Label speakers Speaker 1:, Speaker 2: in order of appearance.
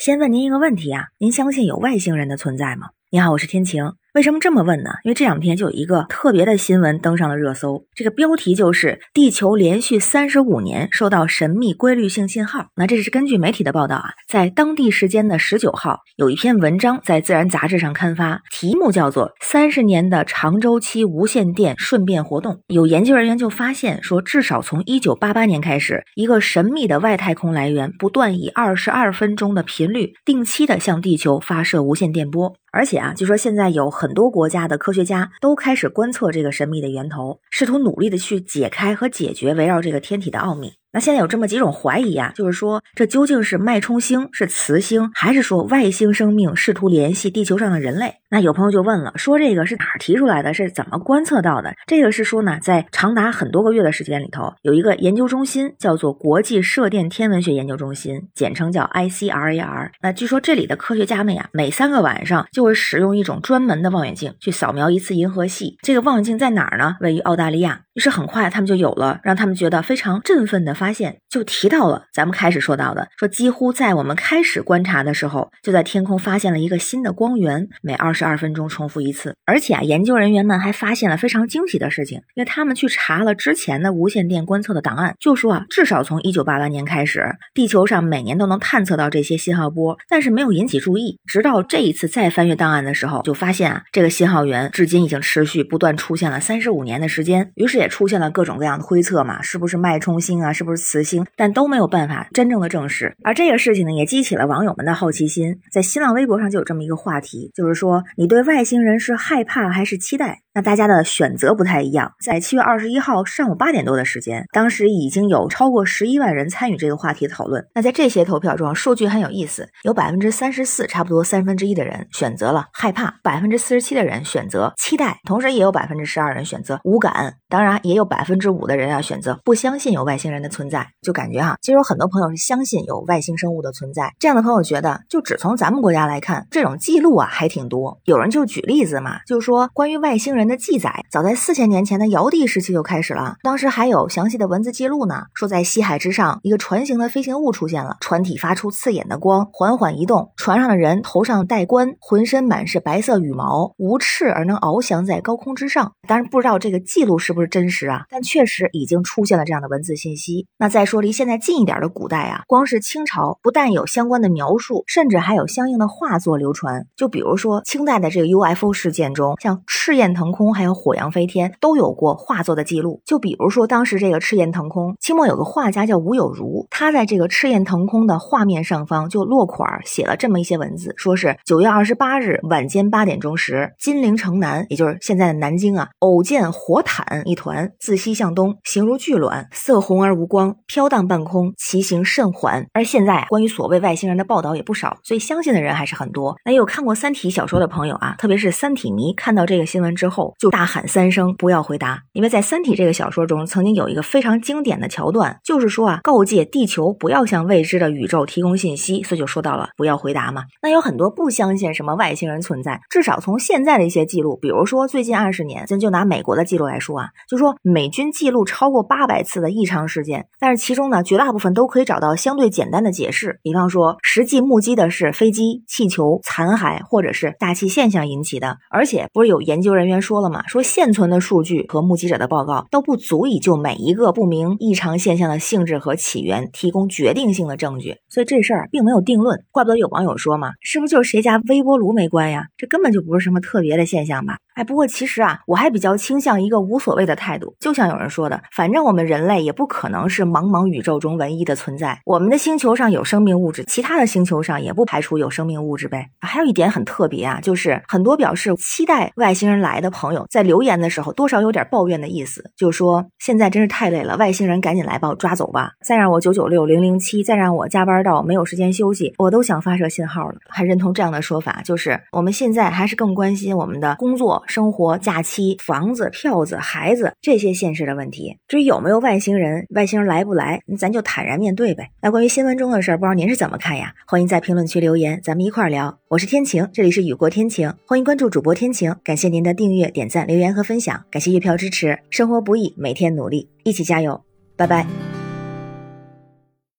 Speaker 1: 先问您一个问题啊，您相信有外星人的存在吗？你好，我是天晴。为什么这么问呢？因为这两天就有一个特别的新闻登上了热搜，这个标题就是“地球连续三十五年收到神秘规律性信号”。那这是根据媒体的报道啊，在当地时间的十九号，有一篇文章在《自然》杂志上刊发，题目叫做《三十年的长周期无线电顺变活动》。有研究人员就发现说，至少从一九八八年开始，一个神秘的外太空来源不断以二十二分钟的频率定期的向地球发射无线电波。而且啊，据说现在有很多国家的科学家都开始观测这个神秘的源头，试图努力的去解开和解决围绕这个天体的奥秘。那现在有这么几种怀疑啊，就是说这究竟是脉冲星、是磁星，还是说外星生命试图联系地球上的人类？那有朋友就问了，说这个是哪儿提出来的？是怎么观测到的？这个是说呢，在长达很多个月的时间里头，有一个研究中心叫做国际射电天文学研究中心，简称叫 ICRAR。那据说这里的科学家们呀，每三个晚上就会使用一种专门的望远镜去扫描一次银河系。这个望远镜在哪儿呢？位于澳大利亚。于是很快他们就有了让他们觉得非常振奋的发现，就提到了咱们开始说到的，说几乎在我们开始观察的时候，就在天空发现了一个新的光源，每二十二分钟重复一次。而且啊，研究人员们还发现了非常惊喜的事情，因为他们去查了之前的无线电观测的档案，就说啊，至少从一九八八年开始，地球上每年都能探测到这些信号波，但是没有引起注意。直到这一次再翻阅档案的时候，就发现啊，这个信号源至今已经持续不断出现了三十五年的时间。于是也出现了各种各样的推测嘛，是不是脉冲星啊，是不是是磁星？但都没有办法真正的证实。而这个事情呢，也激起了网友们的好奇心，在新浪微博上就有这么一个话题，就是说你对外星人是害怕还是期待？那大家的选择不太一样。在七月二十一号上午八点多的时间，当时已经有超过十一万人参与这个话题讨论。那在这些投票中，数据很有意思，有百分之三十四，差不多三分之一的人选择了害怕，百分之四十七的人选择期待，同时也有百分之十二人选择无感。当然，也有百分之五的人啊选择不相信有外星人的存存在。就感觉哈，其实有很多朋友是相信有外星生物的存在。这样的朋友觉得，就只从咱们国家来看，这种记录啊还挺多。有人就举例子嘛，就是说关于外星人。人的记载早在四千年前的尧帝时期就开始了，当时还有详细的文字记录呢。说在西海之上，一个船形的飞行物出现了，船体发出刺眼的光，缓缓移动。船上的人头上戴冠，浑身满是白色羽毛，无翅而能翱翔在高空之上。当然不知道这个记录是不是真实啊，但确实已经出现了这样的文字信息。那再说离现在近一点的古代啊，光是清朝不但有相关的描述，甚至还有相应的画作流传。就比如说清代的这个 UFO 事件中，像赤焰腾。空还有火阳飞天都有过画作的记录，就比如说当时这个赤焰腾空，清末有个画家叫吴有如，他在这个赤焰腾空的画面上方就落款写了这么一些文字，说是九月二十八日晚间八点钟时，金陵城南，也就是现在的南京啊，偶见火毯一团自西向东，形如巨卵，色红而无光，飘荡半空，其行甚缓。而现在关于所谓外星人的报道也不少，所以相信的人还是很多。那有看过《三体》小说的朋友啊，特别是三体迷，看到这个新闻之后。就大喊三声不要回答，因为在《三体》这个小说中，曾经有一个非常经典的桥段，就是说啊，告诫地球不要向未知的宇宙提供信息，所以就说到了不要回答嘛。那有很多不相信什么外星人存在，至少从现在的一些记录，比如说最近二十年，咱就拿美国的记录来说啊，就说美军记录超过八百次的异常事件，但是其中呢，绝大部分都可以找到相对简单的解释，比方说实际目击的是飞机、气球、残骸或者是大气现象引起的，而且不是有研究人员说。了吗？说现存的数据和目击者的报告都不足以就每一个不明异常现象的性质和起源提供决定性的证据，所以这事儿并没有定论。怪不得有网友说嘛，是不是就是谁家微波炉没关呀？这根本就不是什么特别的现象吧？哎，不过其实啊，我还比较倾向一个无所谓的态度。就像有人说的，反正我们人类也不可能是茫茫宇宙中唯一的存在。我们的星球上有生命物质，其他的星球上也不排除有生命物质呗。还有一点很特别啊，就是很多表示期待外星人来的朋友在留言的时候，多少有点抱怨的意思，就说现在真是太累了，外星人赶紧来把我抓走吧，再让我九九六零零七，再让我加班到没有时间休息，我都想发射信号了。还认同这样的说法，就是我们现在还是更关心我们的工作。生活、假期、房子、票子、孩子这些现实的问题，至于有没有外星人，外星人来不来，咱就坦然面对呗。那关于新闻中的事儿，不知道您是怎么看呀？欢迎在评论区留言，咱们一块儿聊。我是天晴，这里是雨过天晴，欢迎关注主播天晴。感谢您的订阅、点赞、留言和分享，感谢月票支持。生活不易，每天努力，一起加油，拜拜。